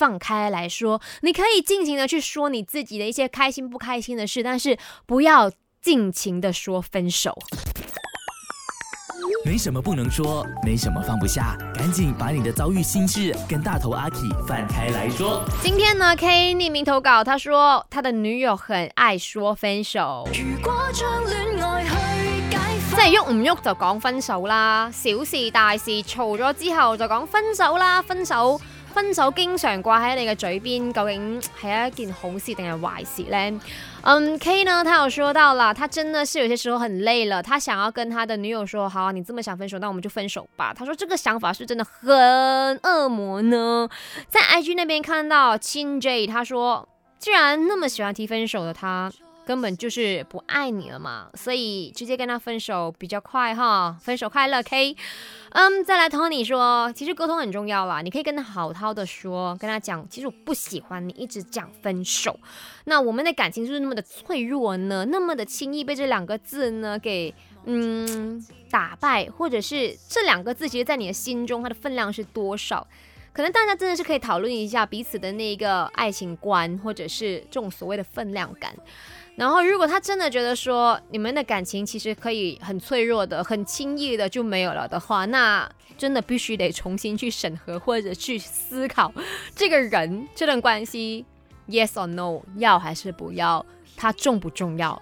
放开来说，你可以尽情的去说你自己的一些开心不开心的事，但是不要尽情的说分手。没什么不能说，没什么放不下，赶紧把你的遭遇心事跟大头阿 K 放开来说。今天呢，K 匿名投稿，他说他的女友很爱说分手。如果去再喐唔喐就讲分手啦，小事大事，吵咗之后就讲分手啦，分手。分手經常掛喺你嘅嘴邊，究竟係一件好事定係壞事呢？嗯，K 呢，他有說到啦，他真的是有些時候很累了，他想要跟他的女友說，好你這麼想分手，那我們就分手吧。他說這個想法是真的很惡魔呢。在 IG 那邊看到 Chin J，他說既然那麼喜歡提分手的他。根本就是不爱你了嘛，所以直接跟他分手比较快哈，分手快乐。K，嗯，再来 Tony 说，其实沟通很重要啦，你可以跟他好好的说，跟他讲，其实我不喜欢你，一直讲分手。那我们的感情就是那么的脆弱呢，那么的轻易被这两个字呢给嗯打败，或者是这两个字，其实在你的心中它的分量是多少？可能大家真的是可以讨论一下彼此的那个爱情观，或者是这种所谓的分量感。然后，如果他真的觉得说你们的感情其实可以很脆弱的、很轻易的就没有了的话，那真的必须得重新去审核或者去思考这个人、这段关系，Yes or No，要还是不要，他重不重要？